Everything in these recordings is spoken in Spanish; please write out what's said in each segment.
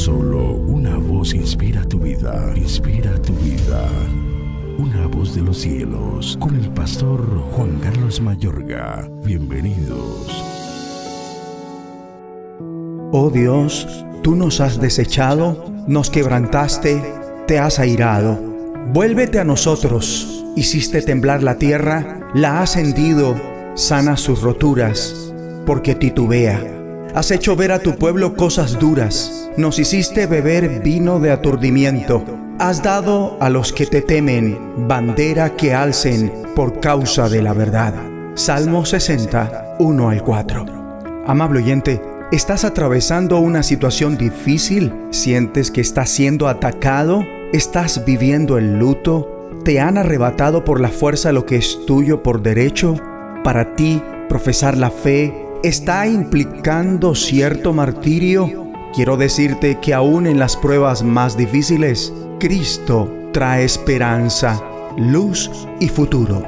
Solo una voz inspira tu vida, inspira tu vida. Una voz de los cielos, con el pastor Juan Carlos Mayorga. Bienvenidos. Oh Dios, tú nos has desechado, nos quebrantaste, te has airado. Vuélvete a nosotros, hiciste temblar la tierra, la has hendido, sana sus roturas, porque titubea Has hecho ver a tu pueblo cosas duras. Nos hiciste beber vino de aturdimiento. Has dado a los que te temen bandera que alcen por causa de la verdad. Salmo 60, 1 al 4. Amable oyente, ¿estás atravesando una situación difícil? ¿Sientes que estás siendo atacado? ¿Estás viviendo el luto? ¿Te han arrebatado por la fuerza lo que es tuyo por derecho? Para ti, profesar la fe está implicando cierto martirio, quiero decirte que aún en las pruebas más difíciles, Cristo trae esperanza, luz y futuro.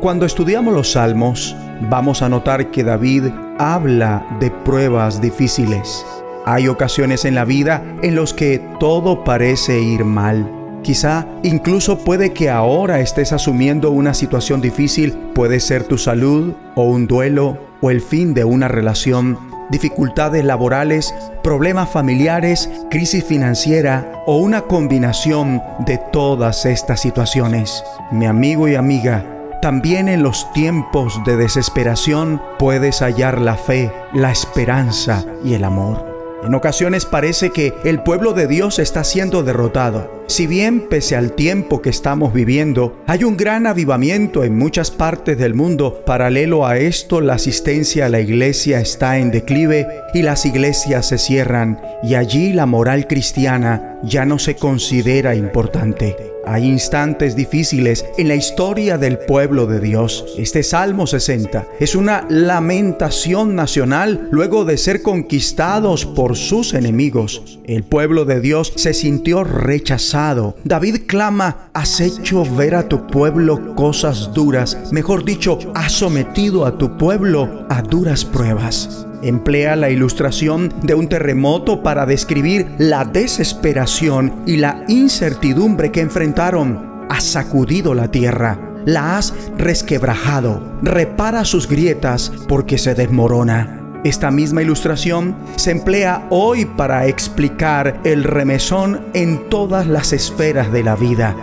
Cuando estudiamos los salmos, vamos a notar que David habla de pruebas difíciles. Hay ocasiones en la vida en los que todo parece ir mal. Quizá incluso puede que ahora estés asumiendo una situación difícil, puede ser tu salud o un duelo o el fin de una relación, dificultades laborales, problemas familiares, crisis financiera o una combinación de todas estas situaciones. Mi amigo y amiga, también en los tiempos de desesperación puedes hallar la fe, la esperanza y el amor. En ocasiones parece que el pueblo de Dios está siendo derrotado. Si bien pese al tiempo que estamos viviendo, hay un gran avivamiento en muchas partes del mundo, paralelo a esto la asistencia a la iglesia está en declive y las iglesias se cierran y allí la moral cristiana ya no se considera importante. Hay instantes difíciles en la historia del pueblo de Dios. Este Salmo 60 es una lamentación nacional luego de ser conquistados por sus enemigos. El pueblo de Dios se sintió rechazado. David clama, has hecho ver a tu pueblo cosas duras. Mejor dicho, has sometido a tu pueblo a duras pruebas. Emplea la ilustración de un terremoto para describir la desesperación y la incertidumbre que enfrentaron. Has sacudido la tierra, la has resquebrajado, repara sus grietas porque se desmorona. Esta misma ilustración se emplea hoy para explicar el remesón en todas las esferas de la vida.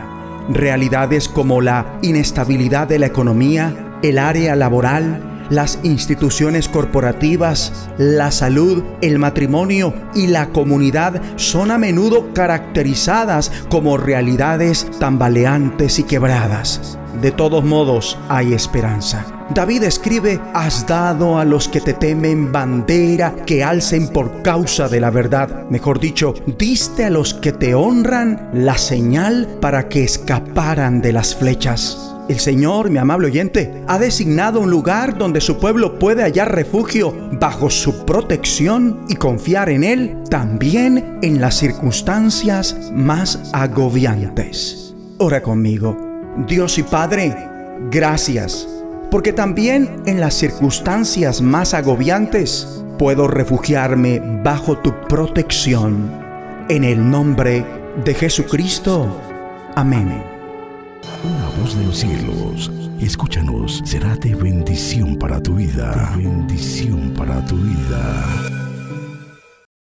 Realidades como la inestabilidad de la economía, el área laboral, las instituciones corporativas, la salud, el matrimonio y la comunidad son a menudo caracterizadas como realidades tambaleantes y quebradas. De todos modos, hay esperanza. David escribe, has dado a los que te temen bandera que alcen por causa de la verdad. Mejor dicho, diste a los que te honran la señal para que escaparan de las flechas. El Señor, mi amable oyente, ha designado un lugar donde su pueblo puede hallar refugio bajo su protección y confiar en Él también en las circunstancias más agobiantes. Ora conmigo. Dios y Padre, gracias, porque también en las circunstancias más agobiantes puedo refugiarme bajo tu protección. En el nombre de Jesucristo. Amén voz de los cielos, escúchanos, será de bendición para tu vida. bendición para tu vida.